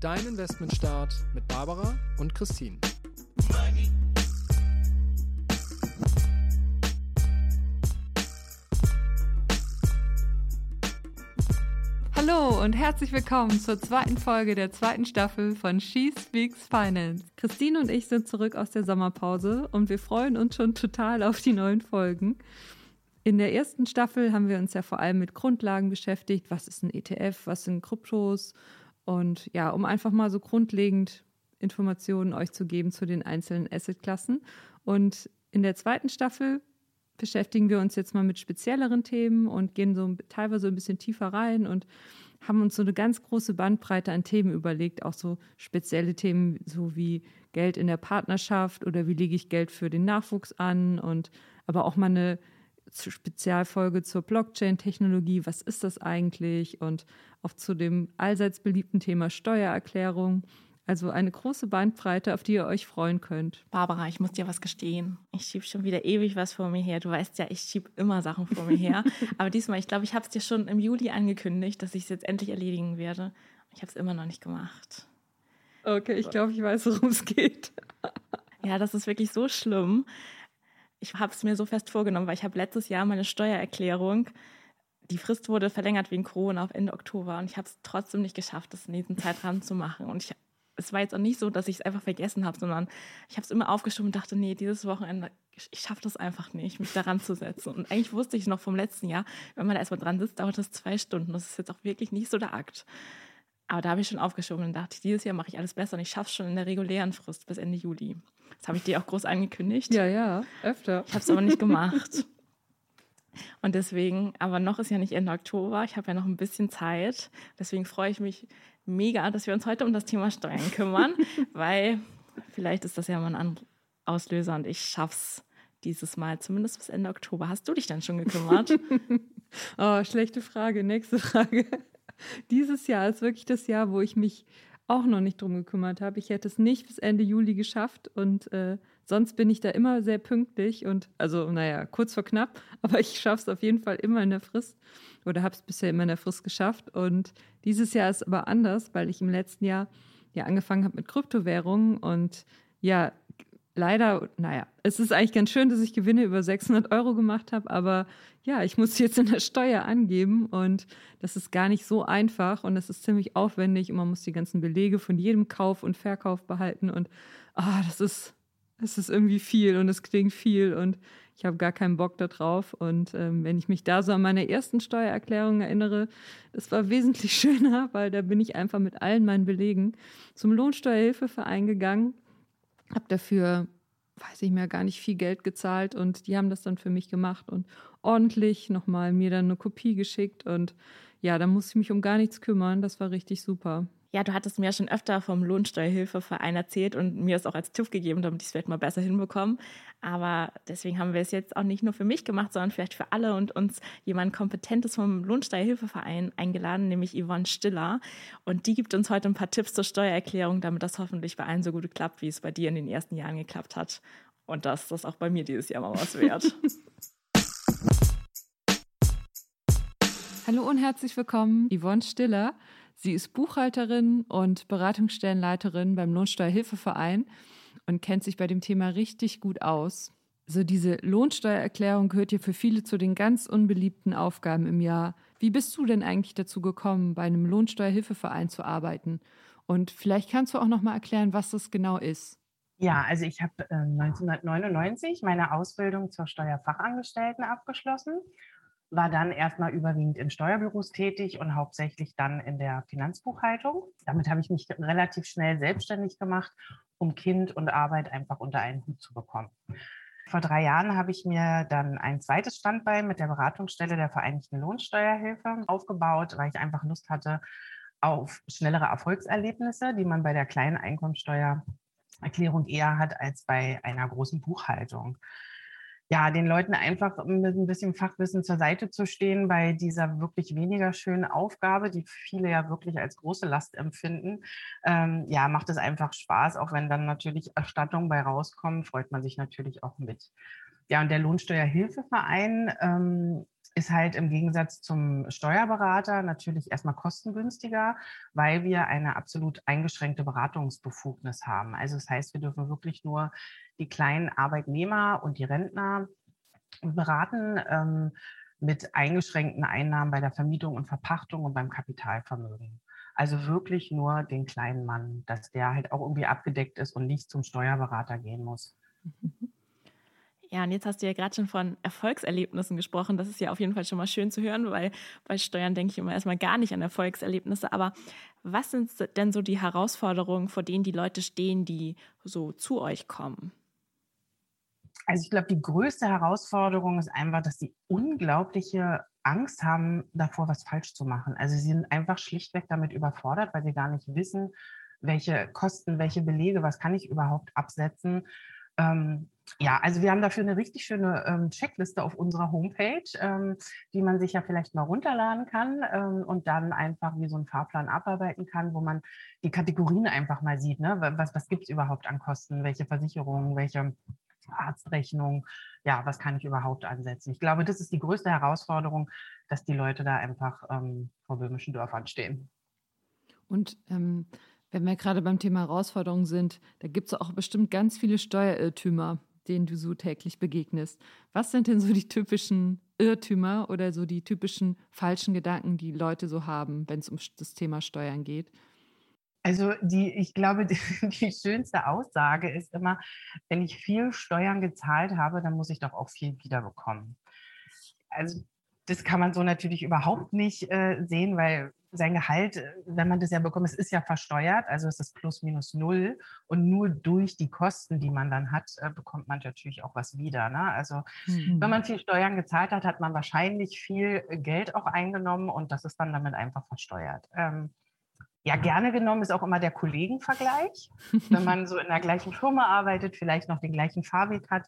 Dein Investmentstart mit Barbara und Christine. Hallo und herzlich willkommen zur zweiten Folge der zweiten Staffel von She Speaks Finance. Christine und ich sind zurück aus der Sommerpause und wir freuen uns schon total auf die neuen Folgen. In der ersten Staffel haben wir uns ja vor allem mit Grundlagen beschäftigt. Was ist ein ETF? Was sind Kryptos? Und ja, um einfach mal so grundlegend Informationen euch zu geben zu den einzelnen Assetklassen. Und in der zweiten Staffel beschäftigen wir uns jetzt mal mit spezielleren Themen und gehen so teilweise ein bisschen tiefer rein und haben uns so eine ganz große Bandbreite an Themen überlegt, auch so spezielle Themen, so wie Geld in der Partnerschaft oder wie lege ich Geld für den Nachwuchs an und aber auch mal eine Spezialfolge zur Blockchain-Technologie, was ist das eigentlich und auch zu dem allseits beliebten Thema Steuererklärung. Also eine große Bandbreite, auf die ihr euch freuen könnt. Barbara, ich muss dir was gestehen. Ich schiebe schon wieder ewig was vor mir her. Du weißt ja, ich schiebe immer Sachen vor mir her. Aber diesmal, ich glaube, ich habe es dir schon im Juli angekündigt, dass ich es jetzt endlich erledigen werde. Ich habe es immer noch nicht gemacht. Okay, ich glaube, ich weiß, worum es geht. ja, das ist wirklich so schlimm. Ich habe es mir so fest vorgenommen, weil ich habe letztes Jahr meine Steuererklärung die Frist wurde verlängert wegen Corona auf Ende Oktober und ich habe es trotzdem nicht geschafft, das in diesem Zeitrahmen zu machen. Und ich es war jetzt auch nicht so, dass ich es einfach vergessen habe, sondern ich habe es immer aufgeschoben und dachte, nee, dieses Wochenende, ich schaffe das einfach nicht, mich daran zu setzen. Und eigentlich wusste ich noch vom letzten Jahr, wenn man da erstmal dran sitzt, dauert das zwei Stunden. Das ist jetzt auch wirklich nicht so der Akt. Aber da habe ich schon aufgeschoben und dachte, dieses Jahr mache ich alles besser und ich schaffe es schon in der regulären Frist bis Ende Juli. Das habe ich dir auch groß angekündigt. Ja, ja, öfter. Ich habe es aber nicht gemacht. Und deswegen, aber noch ist ja nicht Ende Oktober, ich habe ja noch ein bisschen Zeit. Deswegen freue ich mich mega, dass wir uns heute um das Thema Steuern kümmern, weil vielleicht ist das ja mal ein Auslöser und ich schaff's dieses Mal, zumindest bis Ende Oktober. Hast du dich dann schon gekümmert? oh, schlechte Frage. Nächste Frage. Dieses Jahr ist wirklich das Jahr, wo ich mich auch noch nicht drum gekümmert habe. Ich hätte es nicht bis Ende Juli geschafft und äh, sonst bin ich da immer sehr pünktlich und also naja, kurz vor knapp, aber ich schaffe es auf jeden Fall immer in der Frist oder habe es bisher immer in der Frist geschafft und dieses Jahr ist aber anders, weil ich im letzten Jahr ja angefangen habe mit Kryptowährungen und ja, leider, naja, es ist eigentlich ganz schön, dass ich Gewinne über 600 Euro gemacht habe, aber ja, ich muss jetzt in der Steuer angeben und das ist gar nicht so einfach und es ist ziemlich aufwendig und man muss die ganzen Belege von jedem Kauf und Verkauf behalten und ah, das ist, das ist irgendwie viel und es klingt viel und ich habe gar keinen Bock darauf. Und ähm, wenn ich mich da so an meine ersten Steuererklärung erinnere, das war wesentlich schöner, weil da bin ich einfach mit allen meinen Belegen zum Lohnsteuerhilfeverein gegangen habe dafür, weiß ich mehr, gar nicht viel Geld gezahlt und die haben das dann für mich gemacht und ordentlich nochmal mir dann eine Kopie geschickt und ja, da musste ich mich um gar nichts kümmern. Das war richtig super. Ja, du hattest mir schon öfter vom Lohnsteuerhilfeverein erzählt und mir es auch als Tipp gegeben, damit ich es vielleicht mal besser hinbekomme. Aber deswegen haben wir es jetzt auch nicht nur für mich gemacht, sondern vielleicht für alle und uns jemand Kompetentes vom Lohnsteuerhilfeverein eingeladen, nämlich Yvonne Stiller. Und die gibt uns heute ein paar Tipps zur Steuererklärung, damit das hoffentlich bei allen so gut klappt, wie es bei dir in den ersten Jahren geklappt hat. Und dass das auch bei mir dieses Jahr mal was wert. Hallo und herzlich willkommen, Yvonne Stiller. Sie ist Buchhalterin und Beratungsstellenleiterin beim Lohnsteuerhilfeverein und kennt sich bei dem Thema richtig gut aus. So diese Lohnsteuererklärung gehört ja für viele zu den ganz unbeliebten Aufgaben im Jahr. Wie bist du denn eigentlich dazu gekommen, bei einem Lohnsteuerhilfeverein zu arbeiten? Und vielleicht kannst du auch noch mal erklären, was das genau ist. Ja, also ich habe äh, 1999 meine Ausbildung zur Steuerfachangestellten abgeschlossen war dann erstmal überwiegend in Steuerbüros tätig und hauptsächlich dann in der Finanzbuchhaltung. Damit habe ich mich relativ schnell selbstständig gemacht, um Kind und Arbeit einfach unter einen Hut zu bekommen. Vor drei Jahren habe ich mir dann ein zweites Standbein mit der Beratungsstelle der Vereinigten Lohnsteuerhilfe aufgebaut, weil ich einfach Lust hatte, auf schnellere Erfolgserlebnisse, die man bei der kleinen Einkommensteuererklärung eher hat als bei einer großen Buchhaltung. Ja, den Leuten einfach mit ein bisschen Fachwissen zur Seite zu stehen bei dieser wirklich weniger schönen Aufgabe, die viele ja wirklich als große Last empfinden. Ähm, ja, macht es einfach Spaß, auch wenn dann natürlich Erstattungen bei rauskommen, freut man sich natürlich auch mit. Ja, und der Lohnsteuerhilfeverein ähm, ist halt im Gegensatz zum Steuerberater natürlich erstmal kostengünstiger, weil wir eine absolut eingeschränkte Beratungsbefugnis haben. Also das heißt, wir dürfen wirklich nur die kleinen Arbeitnehmer und die Rentner beraten ähm, mit eingeschränkten Einnahmen bei der Vermietung und Verpachtung und beim Kapitalvermögen. Also wirklich nur den kleinen Mann, dass der halt auch irgendwie abgedeckt ist und nicht zum Steuerberater gehen muss. Mhm. Ja, und jetzt hast du ja gerade schon von Erfolgserlebnissen gesprochen. Das ist ja auf jeden Fall schon mal schön zu hören, weil bei Steuern denke ich immer erstmal gar nicht an Erfolgserlebnisse. Aber was sind denn so die Herausforderungen, vor denen die Leute stehen, die so zu euch kommen? Also ich glaube, die größte Herausforderung ist einfach, dass sie unglaubliche Angst haben, davor was falsch zu machen. Also sie sind einfach schlichtweg damit überfordert, weil sie gar nicht wissen, welche Kosten, welche Belege, was kann ich überhaupt absetzen. Ähm, ja, also wir haben dafür eine richtig schöne ähm, Checkliste auf unserer Homepage, ähm, die man sich ja vielleicht mal runterladen kann ähm, und dann einfach wie so einen Fahrplan abarbeiten kann, wo man die Kategorien einfach mal sieht. Ne? Was, was gibt es überhaupt an Kosten? Welche Versicherungen? Welche Arztrechnung? Ja, was kann ich überhaupt ansetzen? Ich glaube, das ist die größte Herausforderung, dass die Leute da einfach ähm, vor böhmischen Dörfern stehen. Und ähm, wenn wir gerade beim Thema Herausforderungen sind, da gibt es auch bestimmt ganz viele Steuerirrtümer denen du so täglich begegnest. Was sind denn so die typischen Irrtümer oder so die typischen falschen Gedanken, die Leute so haben, wenn es um das Thema Steuern geht? Also die, ich glaube, die, die, schönste Aussage ist immer, wenn ich viel Steuern gezahlt habe, dann muss ich doch auch viel wiederbekommen. Also das kann man so natürlich überhaupt nicht äh, sehen, weil sein Gehalt, äh, wenn man das ja bekommt, es ist ja versteuert, also es ist plus minus null und nur durch die Kosten, die man dann hat, äh, bekommt man natürlich auch was wieder. Ne? Also mhm. wenn man viel Steuern gezahlt hat, hat man wahrscheinlich viel Geld auch eingenommen und das ist dann damit einfach versteuert. Ähm, ja, gerne genommen ist auch immer der Kollegenvergleich. wenn man so in der gleichen Firma arbeitet, vielleicht noch den gleichen Fahrweg hat,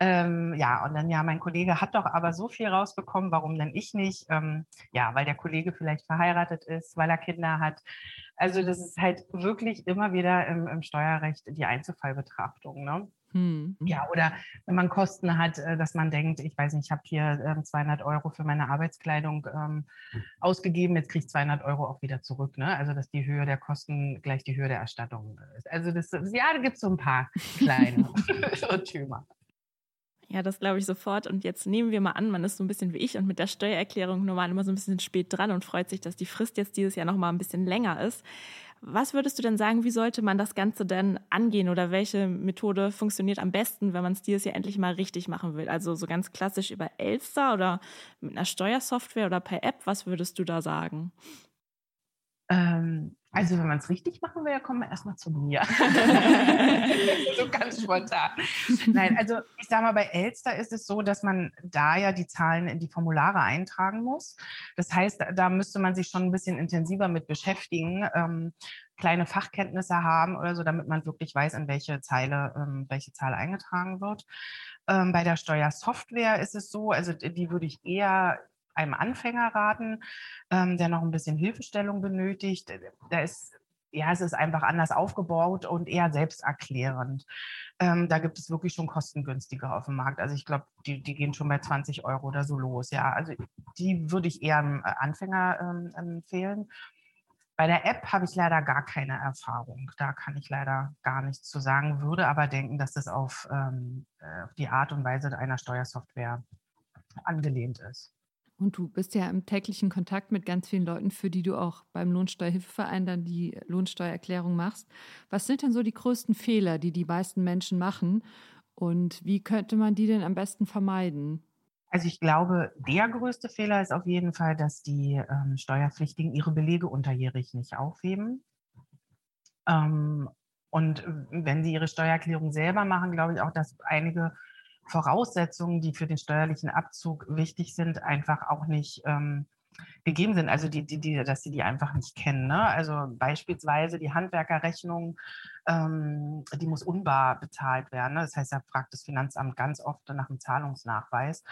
ähm, ja, und dann, ja, mein Kollege hat doch aber so viel rausbekommen, warum denn ich nicht? Ähm, ja, weil der Kollege vielleicht verheiratet ist, weil er Kinder hat. Also das ist halt wirklich immer wieder im, im Steuerrecht die Einzelfallbetrachtung. Ne? Hm. Ja, oder wenn man Kosten hat, äh, dass man denkt, ich weiß nicht, ich habe hier 200 ähm, Euro für meine Arbeitskleidung ähm, ausgegeben, jetzt kriege ich 200 Euro auch wieder zurück. Ne? Also, dass die Höhe der Kosten gleich die Höhe der Erstattung ist. Also, das, ja, da gibt es so ein paar kleine Irrtümer. Ja, das glaube ich sofort. Und jetzt nehmen wir mal an, man ist so ein bisschen wie ich und mit der Steuererklärung normal immer so ein bisschen spät dran und freut sich, dass die Frist jetzt dieses Jahr noch mal ein bisschen länger ist. Was würdest du denn sagen, wie sollte man das Ganze denn angehen oder welche Methode funktioniert am besten, wenn man es dieses Jahr endlich mal richtig machen will? Also so ganz klassisch über Elster oder mit einer Steuersoftware oder per App, was würdest du da sagen? Ähm, also wenn man es richtig machen will, kommen wir erstmal zu mir. so ganz spontan. Nein, also ich sage mal, bei Elster ist es so, dass man da ja die Zahlen in die Formulare eintragen muss. Das heißt, da müsste man sich schon ein bisschen intensiver mit beschäftigen, ähm, kleine Fachkenntnisse haben oder so, damit man wirklich weiß, in welche Zeile ähm, welche Zahl eingetragen wird. Ähm, bei der Steuersoftware ist es so, also die würde ich eher einem Anfänger raten, ähm, der noch ein bisschen Hilfestellung benötigt. Äh, da ist ja, es ist einfach anders aufgebaut und eher selbsterklärend. Ähm, da gibt es wirklich schon kostengünstiger auf dem Markt. Also ich glaube, die, die gehen schon bei 20 Euro oder so los. Ja, also die würde ich eher einem äh, Anfänger ähm, empfehlen. Bei der App habe ich leider gar keine Erfahrung. Da kann ich leider gar nichts zu sagen, würde aber denken, dass das auf, ähm, äh, auf die Art und Weise einer Steuersoftware angelehnt ist. Und du bist ja im täglichen Kontakt mit ganz vielen Leuten, für die du auch beim Lohnsteuerhilfeverein dann die Lohnsteuererklärung machst. Was sind denn so die größten Fehler, die die meisten Menschen machen? Und wie könnte man die denn am besten vermeiden? Also ich glaube, der größte Fehler ist auf jeden Fall, dass die ähm, Steuerpflichtigen ihre Belege unterjährig nicht aufheben. Ähm, und wenn sie ihre Steuererklärung selber machen, glaube ich auch, dass einige Voraussetzungen, die für den steuerlichen Abzug wichtig sind, einfach auch nicht ähm, gegeben sind, also die, die, die, dass sie die einfach nicht kennen. Ne? Also beispielsweise die Handwerkerrechnung, ähm, die muss unbar bezahlt werden. Ne? Das heißt, da fragt das Finanzamt ganz oft nach einem Zahlungsnachweis.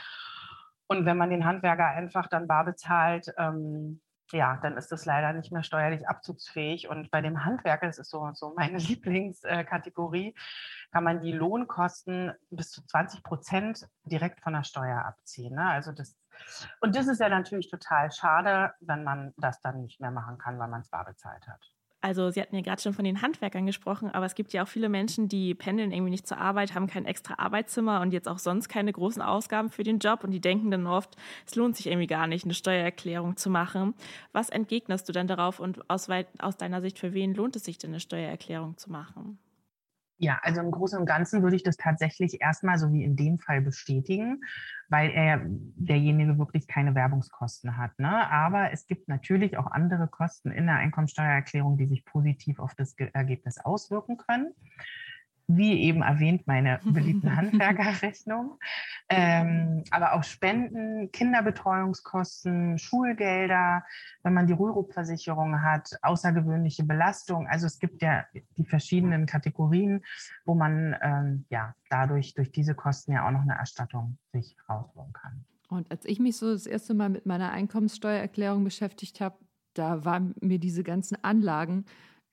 Und wenn man den Handwerker einfach dann bar bezahlt, ähm, ja, dann ist das leider nicht mehr steuerlich abzugsfähig. Und bei dem Handwerker, das ist so, so meine Lieblingskategorie, kann man die Lohnkosten bis zu 20 Prozent direkt von der Steuer abziehen. Ne? Also das, und das ist ja natürlich total schade, wenn man das dann nicht mehr machen kann, weil man es bar bezahlt hat. Also Sie hatten ja gerade schon von den Handwerkern gesprochen, aber es gibt ja auch viele Menschen, die pendeln irgendwie nicht zur Arbeit, haben kein extra Arbeitszimmer und jetzt auch sonst keine großen Ausgaben für den Job und die denken dann oft, es lohnt sich irgendwie gar nicht, eine Steuererklärung zu machen. Was entgegnest du dann darauf und aus, aus deiner Sicht, für wen lohnt es sich denn eine Steuererklärung zu machen? Ja, also im Großen und Ganzen würde ich das tatsächlich erstmal so wie in dem Fall bestätigen, weil er derjenige wirklich keine Werbungskosten hat. Ne? Aber es gibt natürlich auch andere Kosten in der Einkommensteuererklärung, die sich positiv auf das Ergebnis auswirken können wie eben erwähnt, meine beliebten Handwerkerrechnung, ähm, aber auch Spenden, Kinderbetreuungskosten, Schulgelder, wenn man die Rürup-Versicherung hat, außergewöhnliche Belastung. Also es gibt ja die verschiedenen Kategorien, wo man ähm, ja dadurch durch diese Kosten ja auch noch eine Erstattung sich rausholen kann. Und als ich mich so das erste Mal mit meiner Einkommenssteuererklärung beschäftigt habe, da waren mir diese ganzen Anlagen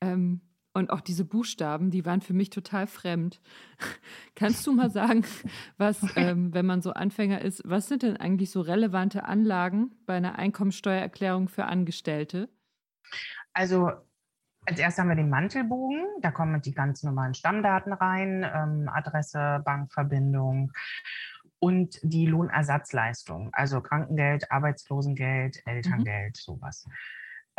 ähm, und auch diese Buchstaben, die waren für mich total fremd. Kannst du mal sagen, was, ähm, wenn man so Anfänger ist, was sind denn eigentlich so relevante Anlagen bei einer Einkommensteuererklärung für Angestellte? Also als erstes haben wir den Mantelbogen. Da kommen die ganz normalen Stammdaten rein, ähm, Adresse, Bankverbindung und die Lohnersatzleistung, also Krankengeld, Arbeitslosengeld, mhm. Elterngeld, mhm. sowas.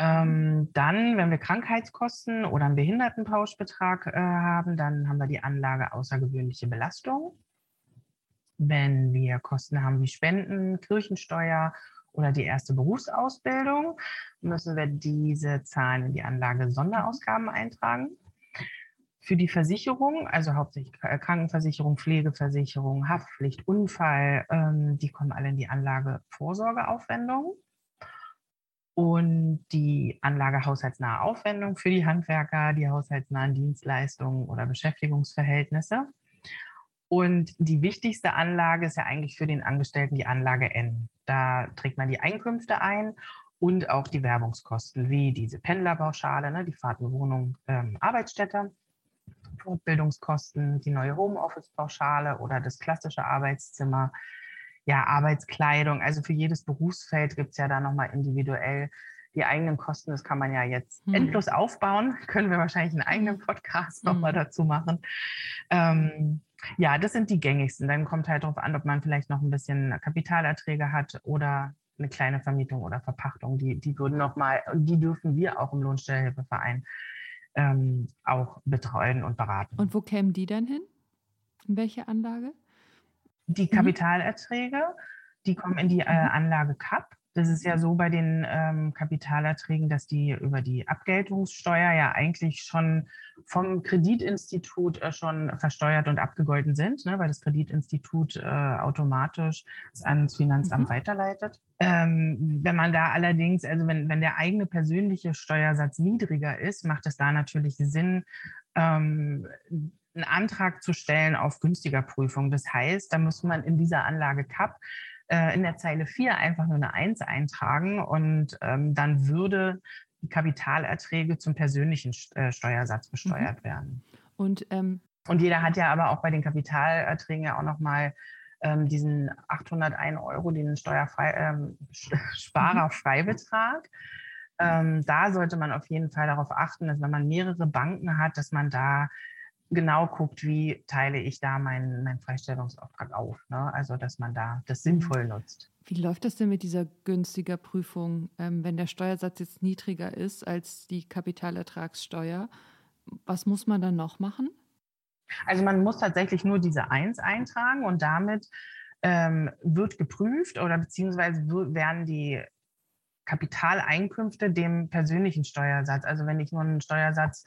Ähm, dann, wenn wir Krankheitskosten oder einen Behindertenpauschbetrag äh, haben, dann haben wir die Anlage außergewöhnliche Belastung. Wenn wir Kosten haben wie Spenden, Kirchensteuer oder die erste Berufsausbildung, müssen wir diese Zahlen in die Anlage Sonderausgaben eintragen. Für die Versicherung, also hauptsächlich Krankenversicherung, Pflegeversicherung, Haftpflicht, Unfall, ähm, die kommen alle in die Anlage Vorsorgeaufwendungen und die Anlage haushaltsnahe Aufwendung für die Handwerker, die haushaltsnahen Dienstleistungen oder Beschäftigungsverhältnisse. Und die wichtigste Anlage ist ja eigentlich für den Angestellten die Anlage N. Da trägt man die Einkünfte ein und auch die Werbungskosten, wie diese Pendlerpauschale, ne, die Fahrten, Wohnung, ähm, Arbeitsstätte, Fortbildungskosten, die neue Homeoffice-Pauschale oder das klassische Arbeitszimmer, ja, Arbeitskleidung. Also für jedes Berufsfeld gibt es ja da nochmal individuell die eigenen Kosten. Das kann man ja jetzt hm. endlos aufbauen. Können wir wahrscheinlich einen eigenen Podcast hm. nochmal dazu machen. Ähm, ja, das sind die gängigsten. Dann kommt halt darauf an, ob man vielleicht noch ein bisschen Kapitalerträge hat oder eine kleine Vermietung oder Verpachtung. Die, die würden nochmal, die dürfen wir auch im Lohnstellhilfeverein ähm, auch betreuen und beraten. Und wo kämen die dann hin? In welche Anlage? Die mhm. Kapitalerträge, die kommen in die äh, mhm. Anlage CAP. Das ist ja so bei den ähm, Kapitalerträgen, dass die über die Abgeltungssteuer ja eigentlich schon vom Kreditinstitut äh, schon versteuert und abgegolten sind, ne, weil das Kreditinstitut äh, automatisch es ans Finanzamt mhm. weiterleitet. Ähm, wenn man da allerdings, also wenn, wenn der eigene persönliche Steuersatz niedriger ist, macht es da natürlich Sinn, ähm, einen Antrag zu stellen auf günstiger Prüfung. Das heißt, da muss man in dieser Anlage CAP äh, in der Zeile 4 einfach nur eine 1 eintragen und ähm, dann würde die Kapitalerträge zum persönlichen äh, Steuersatz besteuert mhm. werden. Und, ähm und jeder hat ja aber auch bei den Kapitalerträgen ja auch nochmal ähm, diesen 801 Euro, den Steuerfrei, ähm, Sparerfreibetrag. Mhm. Ähm, da sollte man auf jeden Fall darauf achten, dass wenn man mehrere Banken hat, dass man da genau guckt, wie teile ich da meinen, meinen Freistellungsauftrag auf. Ne? Also, dass man da das mhm. sinnvoll nutzt. Wie läuft das denn mit dieser günstiger Prüfung, ähm, wenn der Steuersatz jetzt niedriger ist als die Kapitalertragssteuer? Was muss man dann noch machen? Also man muss tatsächlich nur diese Eins eintragen und damit ähm, wird geprüft oder beziehungsweise werden die Kapitaleinkünfte dem persönlichen Steuersatz, also wenn ich nur einen Steuersatz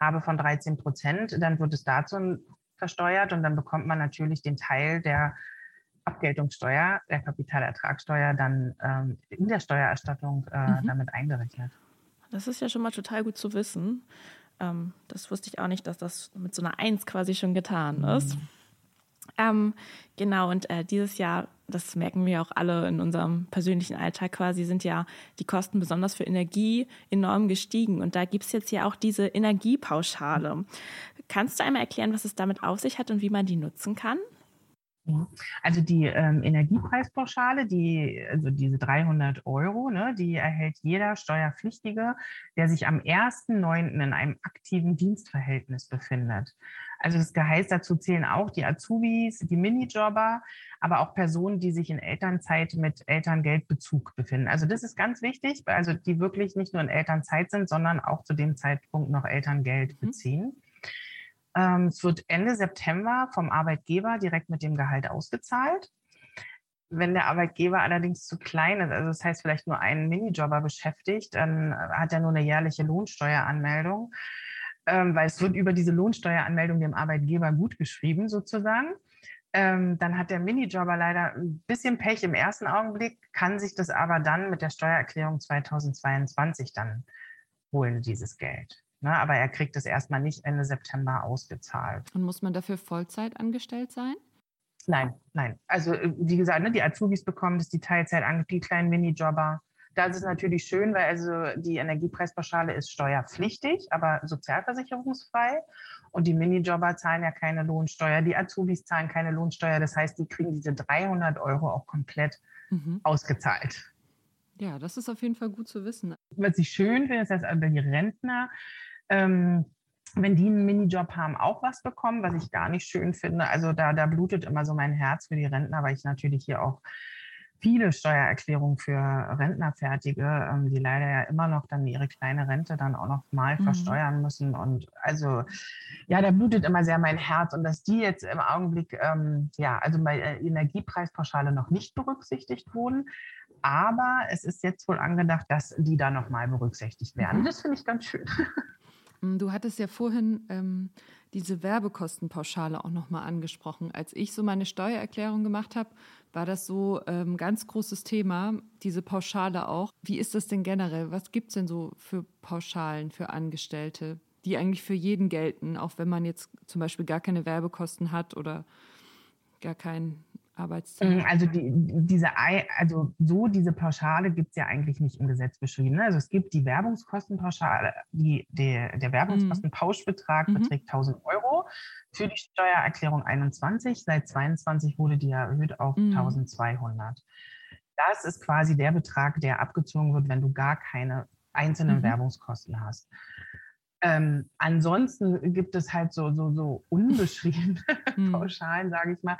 habe von 13 Prozent, dann wird es dazu versteuert und dann bekommt man natürlich den Teil, der Abgeltungssteuer, der Kapitalertragssteuer, dann ähm, in der Steuererstattung äh, mhm. damit eingerechnet. Das ist ja schon mal total gut zu wissen. Ähm, das wusste ich auch nicht, dass das mit so einer Eins quasi schon getan ist. Mhm. Ähm, genau, und äh, dieses Jahr, das merken wir auch alle in unserem persönlichen Alltag quasi, sind ja die Kosten besonders für Energie enorm gestiegen. Und da gibt es jetzt ja auch diese Energiepauschale. Kannst du einmal erklären, was es damit auf sich hat und wie man die nutzen kann? Also die ähm, Energiepreispauschale, die, also diese 300 Euro, ne, die erhält jeder Steuerpflichtige, der sich am 1.9. in einem aktiven Dienstverhältnis befindet. Also das heißt, dazu zählen auch die Azubis, die Minijobber, aber auch Personen, die sich in Elternzeit mit Elterngeldbezug befinden. Also das ist ganz wichtig, also die wirklich nicht nur in Elternzeit sind, sondern auch zu dem Zeitpunkt noch Elterngeld mhm. beziehen. Mhm. Es wird Ende September vom Arbeitgeber direkt mit dem Gehalt ausgezahlt. Wenn der Arbeitgeber allerdings zu klein ist, also das heißt vielleicht nur einen Minijobber beschäftigt, dann hat er nur eine jährliche Lohnsteueranmeldung ähm, weil es wird über diese Lohnsteueranmeldung dem Arbeitgeber gut geschrieben sozusagen. Ähm, dann hat der Minijobber leider ein bisschen Pech im ersten Augenblick, kann sich das aber dann mit der Steuererklärung 2022 dann holen, dieses Geld. Ne, aber er kriegt es erstmal nicht Ende September ausgezahlt. Und muss man dafür Vollzeit angestellt sein? Nein, nein. Also äh, wie gesagt, ne, die Azubis bekommen das, die Teilzeit, die kleinen Minijobber, das ist natürlich schön, weil also die Energiepreispauschale ist steuerpflichtig, aber sozialversicherungsfrei. Und die Minijobber zahlen ja keine Lohnsteuer, die Azubis zahlen keine Lohnsteuer. Das heißt, die kriegen diese 300 Euro auch komplett mhm. ausgezahlt. Ja, das ist auf jeden Fall gut zu wissen. Was ich schön finde, ist, dass also die Rentner, ähm, wenn die einen Minijob haben, auch was bekommen, was ich gar nicht schön finde. Also da, da blutet immer so mein Herz für die Rentner, weil ich natürlich hier auch viele Steuererklärungen für Rentner fertige, ähm, die leider ja immer noch dann ihre kleine Rente dann auch noch mal mhm. versteuern müssen. Und also, ja, da blutet immer sehr mein Herz. Und dass die jetzt im Augenblick, ähm, ja, also bei der Energiepreispauschale noch nicht berücksichtigt wurden. Aber es ist jetzt wohl angedacht, dass die da noch mal berücksichtigt werden. Mhm. Das finde ich ganz schön. Du hattest ja vorhin ähm, diese Werbekostenpauschale auch nochmal angesprochen. Als ich so meine Steuererklärung gemacht habe, war das so ein ähm, ganz großes Thema, diese Pauschale auch. Wie ist das denn generell? Was gibt es denn so für Pauschalen für Angestellte, die eigentlich für jeden gelten, auch wenn man jetzt zum Beispiel gar keine Werbekosten hat oder gar kein Arbeitszeit? Mm, also die, diese, also so diese Pauschale gibt es ja eigentlich nicht im Gesetz beschrieben. Ne? Also es gibt die Werbungskostenpauschale, die, der, der Werbungskostenpauschbetrag mhm. beträgt 1000 Euro für die Steuererklärung 21. Seit 22 wurde die erhöht auf mhm. 1200. Das ist quasi der Betrag, der abgezogen wird, wenn du gar keine einzelnen mhm. Werbungskosten hast. Ähm, ansonsten gibt es halt so, so, so unbeschriebene hm. Pauschalen, sage ich mal,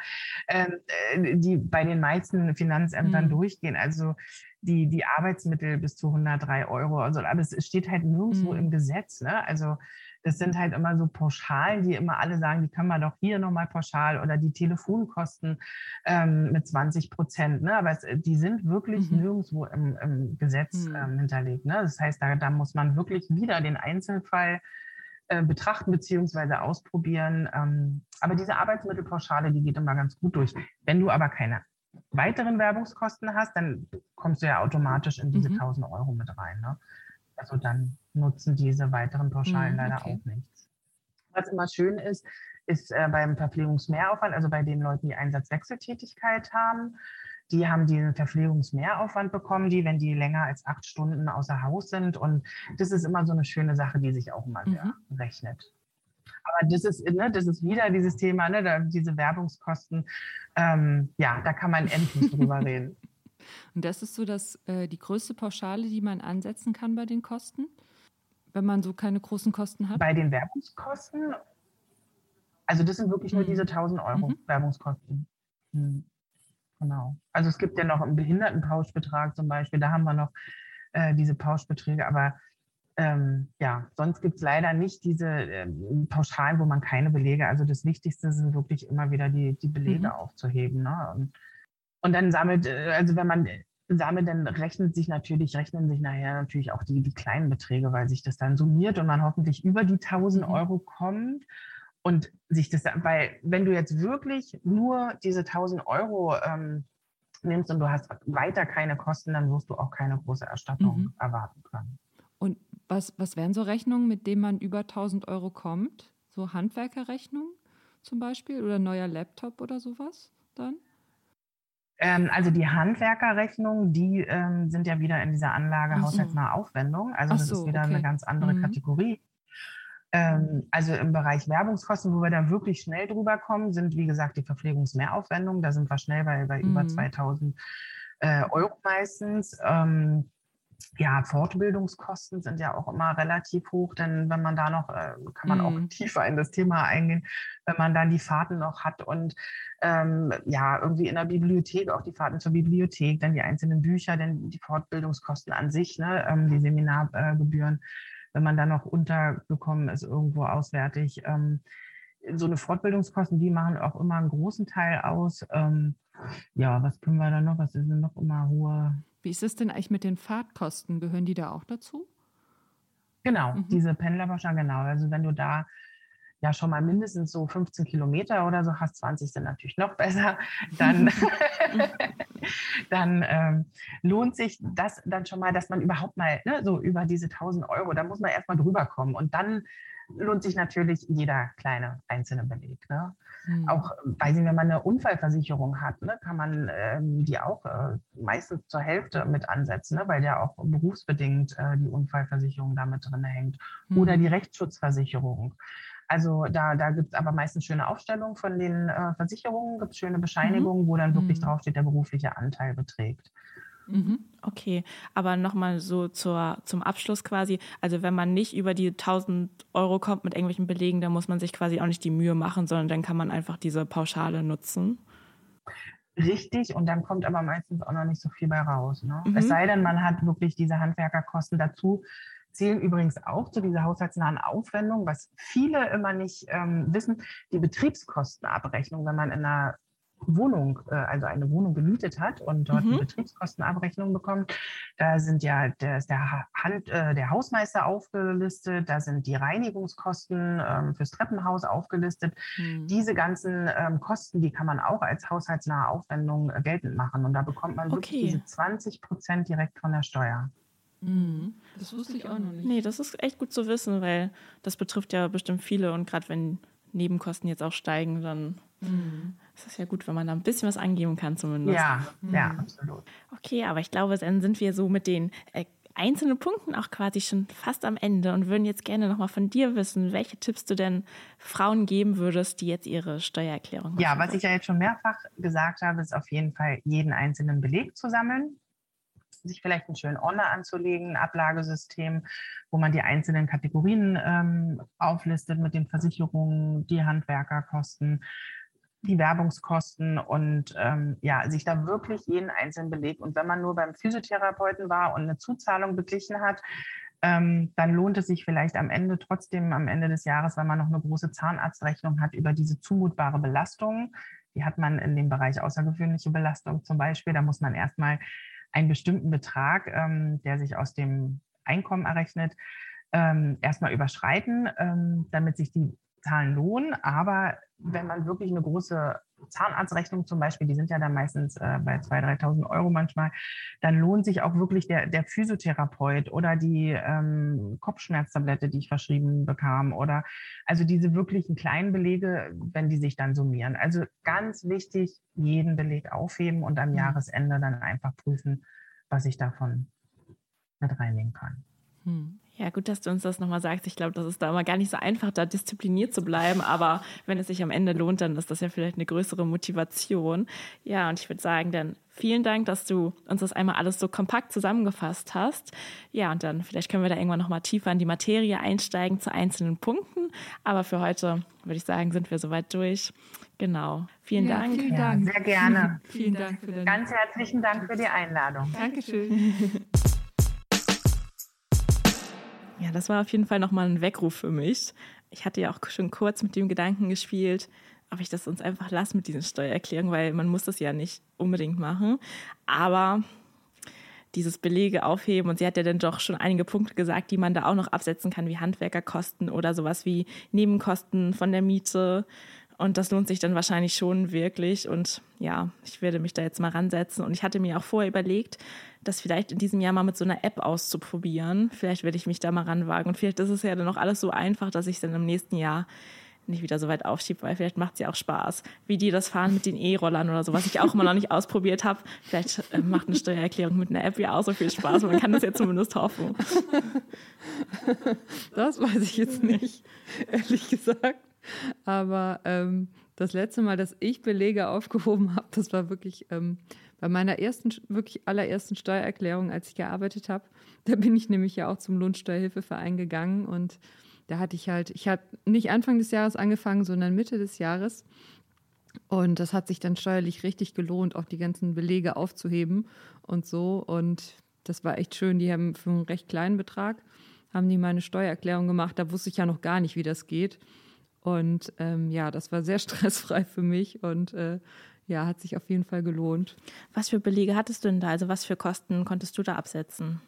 ähm, äh, die bei den meisten Finanzämtern mhm. durchgehen. Also die, die Arbeitsmittel bis zu 103 Euro. Also, aber es steht halt nirgendwo mhm. im Gesetz. Ne? Also das sind halt immer so Pauschalen, die immer alle sagen, die können wir doch hier nochmal pauschal oder die Telefonkosten ähm, mit 20 Prozent. Ne? Aber es, die sind wirklich mhm. nirgendwo im, im Gesetz mhm. ähm, hinterlegt. Ne? Das heißt, da, da muss man wirklich wieder den Einzelfall äh, betrachten bzw. ausprobieren. Ähm, aber diese Arbeitsmittelpauschale, die geht immer ganz gut durch. Wenn du aber keine weiteren Werbungskosten hast, dann kommst du ja automatisch in diese mhm. 1000 Euro mit rein. Ne? Also dann nutzen diese weiteren Pauschalen mhm, leider auch nichts. Was immer schön ist, ist äh, beim Verpflegungsmehraufwand, also bei den Leuten, die Einsatzwechseltätigkeit haben, die haben diesen Verpflegungsmehraufwand bekommen, die, wenn die länger als acht Stunden außer Haus sind. Und das ist immer so eine schöne Sache, die sich auch immer mhm. rechnet. Aber das ist, ne, das ist wieder dieses Thema, ne, da, diese Werbungskosten. Ähm, ja, da kann man endlich drüber reden. Und das ist so dass äh, die größte Pauschale, die man ansetzen kann bei den Kosten, wenn man so keine großen Kosten hat? Bei den Werbungskosten, also das sind wirklich mhm. nur diese 1000 Euro mhm. Werbungskosten. Mhm. Genau. Also es gibt ja noch einen Behindertenpauschbetrag zum Beispiel, da haben wir noch äh, diese Pauschbeträge, aber ähm, ja, sonst gibt es leider nicht diese äh, Pauschalen, wo man keine Belege, also das Wichtigste sind wirklich immer wieder die, die Belege mhm. aufzuheben. Ne? Und und dann sammelt, äh, also wenn man sammelt, dann rechnet sich natürlich, rechnen sich nachher natürlich auch die, die kleinen Beträge, weil sich das dann summiert und man hoffentlich über die 1000 mhm. Euro kommt. Und sich das, weil wenn du jetzt wirklich nur diese 1000 Euro ähm, nimmst und du hast weiter keine Kosten, dann wirst du auch keine große Erstattung mhm. erwarten können. Und was, was wären so Rechnungen, mit denen man über 1000 Euro kommt? So Handwerkerrechnungen zum Beispiel oder neuer Laptop oder sowas dann? Ähm, also die Handwerkerrechnungen, die ähm, sind ja wieder in dieser Anlage so. haushaltsnahe Aufwendung. Also Ach das so, ist wieder okay. eine ganz andere mhm. Kategorie. Ähm, also im Bereich Werbungskosten, wo wir da wirklich schnell drüber kommen, sind wie gesagt die Verpflegungsmehraufwendungen. Da sind wir schnell bei, bei mhm. über 2000 äh, Euro meistens. Ähm, ja, Fortbildungskosten sind ja auch immer relativ hoch, denn wenn man da noch, äh, kann man mhm. auch tiefer in das Thema eingehen, wenn man dann die Fahrten noch hat und ähm, ja, irgendwie in der Bibliothek auch die Fahrten zur Bibliothek, dann die einzelnen Bücher, denn die Fortbildungskosten an sich, ne, ähm, die Seminargebühren, wenn man dann noch untergekommen ist irgendwo auswärtig. Ähm, so eine Fortbildungskosten, die machen auch immer einen großen Teil aus. Ähm, ja, was können wir da noch? Was sind noch immer hohe wie ist es denn eigentlich mit den Fahrtkosten? Gehören die da auch dazu? Genau, mhm. diese Pendlerpauschalen, genau. Also wenn du da ja schon mal mindestens so 15 Kilometer oder so hast, 20 sind natürlich noch besser, dann, dann ähm, lohnt sich das dann schon mal, dass man überhaupt mal ne, so über diese 1000 Euro, da muss man erstmal drüber kommen und dann lohnt sich natürlich jeder kleine einzelne Beleg. Ne? Mhm. Auch, weiß ich, wenn man eine Unfallversicherung hat, ne, kann man ähm, die auch äh, meistens zur Hälfte mit ansetzen, ne, weil ja auch berufsbedingt äh, die Unfallversicherung damit drin hängt. Mhm. Oder die Rechtsschutzversicherung. Also da, da gibt es aber meistens schöne Aufstellungen von den äh, Versicherungen, gibt es schöne Bescheinigungen, mhm. wo dann wirklich mhm. draufsteht, der berufliche Anteil beträgt. Mhm. Okay, aber nochmal so zur, zum Abschluss quasi. Also wenn man nicht über die 1000 Euro kommt mit irgendwelchen Belegen, dann muss man sich quasi auch nicht die Mühe machen, sondern dann kann man einfach diese Pauschale nutzen. Richtig, und dann kommt aber meistens auch noch nicht so viel bei raus. Ne? Mhm. Es sei denn, man hat wirklich diese Handwerkerkosten dazu. Zählen übrigens auch zu dieser haushaltsnahen Aufwendung, was viele immer nicht ähm, wissen, die Betriebskostenabrechnung, wenn man in einer Wohnung, äh, also eine Wohnung gemietet hat und dort mhm. eine Betriebskostenabrechnung bekommt. Da sind ja der, ist der, Hand, äh, der Hausmeister aufgelistet, da sind die Reinigungskosten ähm, fürs Treppenhaus aufgelistet. Mhm. Diese ganzen ähm, Kosten, die kann man auch als haushaltsnahe Aufwendung äh, geltend machen. Und da bekommt man okay. wirklich diese 20 Prozent direkt von der Steuer. Mhm. Das wusste ich auch noch nicht. Nee, das ist echt gut zu wissen, weil das betrifft ja bestimmt viele und gerade wenn Nebenkosten jetzt auch steigen, dann mhm. ist es ja gut, wenn man da ein bisschen was angeben kann zumindest. Ja, mhm. ja, absolut. Okay, aber ich glaube, dann sind wir so mit den äh, einzelnen Punkten auch quasi schon fast am Ende und würden jetzt gerne nochmal von dir wissen, welche Tipps du denn Frauen geben würdest, die jetzt ihre Steuererklärung machen. Ja, was ich ja jetzt schon mehrfach gesagt habe, ist auf jeden Fall jeden einzelnen Beleg zu sammeln sich vielleicht einen schönen Ordner anzulegen, ein Ablagesystem, wo man die einzelnen Kategorien ähm, auflistet mit den Versicherungen, die Handwerkerkosten, die Werbungskosten und ähm, ja, sich da wirklich jeden einzelnen Beleg. Und wenn man nur beim Physiotherapeuten war und eine Zuzahlung beglichen hat, ähm, dann lohnt es sich vielleicht am Ende trotzdem, am Ende des Jahres, wenn man noch eine große Zahnarztrechnung hat, über diese zumutbare Belastung. Die hat man in dem Bereich außergewöhnliche Belastung zum Beispiel. Da muss man erstmal einen bestimmten Betrag, ähm, der sich aus dem Einkommen errechnet, ähm, erstmal überschreiten, ähm, damit sich die Zahlen lohnen. Aber wenn man wirklich eine große Zahnarztrechnung zum Beispiel, die sind ja dann meistens äh, bei 2.000, 3.000 Euro manchmal, dann lohnt sich auch wirklich der, der Physiotherapeut oder die ähm, Kopfschmerztablette, die ich verschrieben bekam oder also diese wirklichen kleinen Belege, wenn die sich dann summieren. Also ganz wichtig, jeden Beleg aufheben und am mhm. Jahresende dann einfach prüfen, was ich davon mit reinnehmen kann. Hm. Ja, gut, dass du uns das nochmal sagst. Ich glaube, das ist da immer gar nicht so einfach, da diszipliniert zu bleiben. Aber wenn es sich am Ende lohnt, dann ist das ja vielleicht eine größere Motivation. Ja, und ich würde sagen, dann vielen Dank, dass du uns das einmal alles so kompakt zusammengefasst hast. Ja, und dann vielleicht können wir da irgendwann nochmal tiefer in die Materie einsteigen zu einzelnen Punkten. Aber für heute würde ich sagen, sind wir soweit durch. Genau. Vielen ja, Dank. Vielen Dank. Ja, sehr gerne. vielen Dank für deine Ganz herzlichen Dank für die Einladung. Dankeschön. Ja, das war auf jeden Fall nochmal ein Weckruf für mich. Ich hatte ja auch schon kurz mit dem Gedanken gespielt, ob ich das uns einfach lasse mit diesen Steuererklärungen, weil man muss das ja nicht unbedingt machen. Aber dieses Belege aufheben. Und sie hat ja dann doch schon einige Punkte gesagt, die man da auch noch absetzen kann, wie Handwerkerkosten oder sowas wie Nebenkosten von der Miete. Und das lohnt sich dann wahrscheinlich schon wirklich. Und ja, ich werde mich da jetzt mal ransetzen. Und ich hatte mir auch vorher überlegt, das vielleicht in diesem Jahr mal mit so einer App auszuprobieren. Vielleicht werde ich mich da mal ranwagen. Und vielleicht ist es ja dann auch alles so einfach, dass ich es dann im nächsten Jahr nicht wieder so weit aufschiebt, weil vielleicht macht es ja auch Spaß. Wie die das fahren mit den E-Rollern oder so, was ich auch immer noch nicht ausprobiert habe. Vielleicht äh, macht eine Steuererklärung mit einer App ja auch so viel Spaß. Man kann das ja zumindest hoffen. Das weiß ich jetzt nicht, ehrlich gesagt. Aber ähm, das letzte Mal, dass ich Belege aufgehoben habe, das war wirklich ähm, bei meiner ersten, wirklich allerersten Steuererklärung, als ich gearbeitet habe. Da bin ich nämlich ja auch zum Lohnsteuerhilfeverein gegangen und da hatte ich halt, ich hatte nicht Anfang des Jahres angefangen, sondern Mitte des Jahres. Und das hat sich dann steuerlich richtig gelohnt, auch die ganzen Belege aufzuheben und so. Und das war echt schön. Die haben für einen recht kleinen Betrag, haben die meine Steuererklärung gemacht. Da wusste ich ja noch gar nicht, wie das geht. Und ähm, ja, das war sehr stressfrei für mich und äh, ja, hat sich auf jeden Fall gelohnt. Was für Belege hattest du denn da? Also was für Kosten konntest du da absetzen?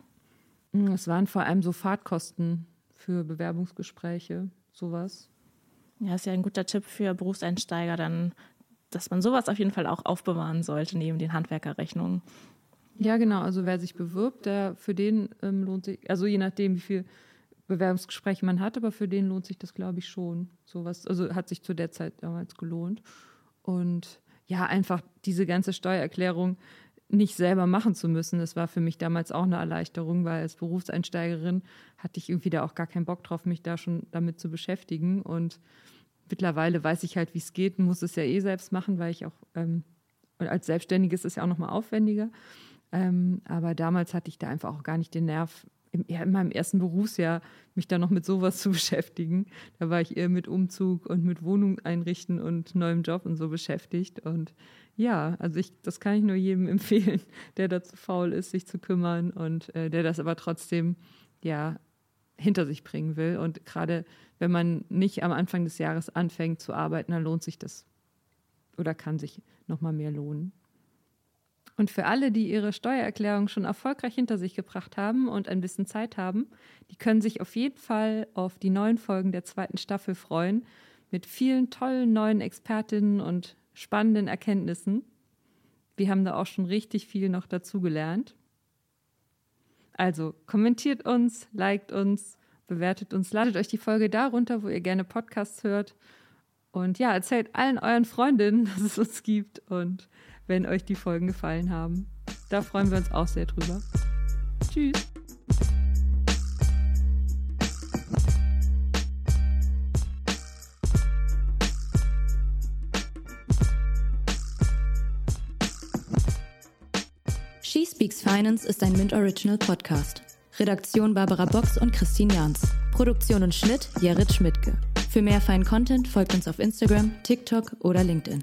Hm, es waren vor allem so Fahrtkosten für Bewerbungsgespräche, sowas. Ja, ist ja ein guter Tipp für Berufseinsteiger, dann, dass man sowas auf jeden Fall auch aufbewahren sollte, neben den Handwerkerrechnungen. Ja, genau. Also wer sich bewirbt, der für den ähm, lohnt sich, also je nachdem, wie viel Bewerbungsgespräche man hat, aber für den lohnt sich das, glaube ich, schon. Sowas, also hat sich zu der Zeit damals gelohnt. Und ja, einfach diese ganze Steuererklärung nicht selber machen zu müssen. Das war für mich damals auch eine Erleichterung, weil als Berufseinsteigerin hatte ich irgendwie da auch gar keinen Bock drauf, mich da schon damit zu beschäftigen. Und mittlerweile weiß ich halt, wie es geht, muss es ja eh selbst machen, weil ich auch ähm, als Selbstständiges ist es ja auch nochmal aufwendiger. Ähm, aber damals hatte ich da einfach auch gar nicht den Nerv, im, in meinem ersten Berufsjahr mich da noch mit sowas zu beschäftigen. Da war ich eher mit Umzug und mit Wohnung einrichten und neuem Job und so beschäftigt. Und ja, also ich, das kann ich nur jedem empfehlen, der dazu faul ist, sich zu kümmern und äh, der das aber trotzdem ja hinter sich bringen will. Und gerade wenn man nicht am Anfang des Jahres anfängt zu arbeiten, dann lohnt sich das oder kann sich noch mal mehr lohnen. Und für alle, die ihre Steuererklärung schon erfolgreich hinter sich gebracht haben und ein bisschen Zeit haben, die können sich auf jeden Fall auf die neuen Folgen der zweiten Staffel freuen mit vielen tollen neuen Expertinnen und spannenden Erkenntnissen. Wir haben da auch schon richtig viel noch dazugelernt. Also kommentiert uns, liked uns, bewertet uns, ladet euch die Folge darunter, wo ihr gerne Podcasts hört. Und ja, erzählt allen euren Freundinnen, dass es uns gibt und wenn euch die Folgen gefallen haben. Da freuen wir uns auch sehr drüber. Tschüss. Speaks Finance ist ein Mint Original Podcast. Redaktion Barbara Box und Christine Jans. Produktion und Schnitt Jared Schmidtke. Für mehr feinen Content folgt uns auf Instagram, TikTok oder LinkedIn.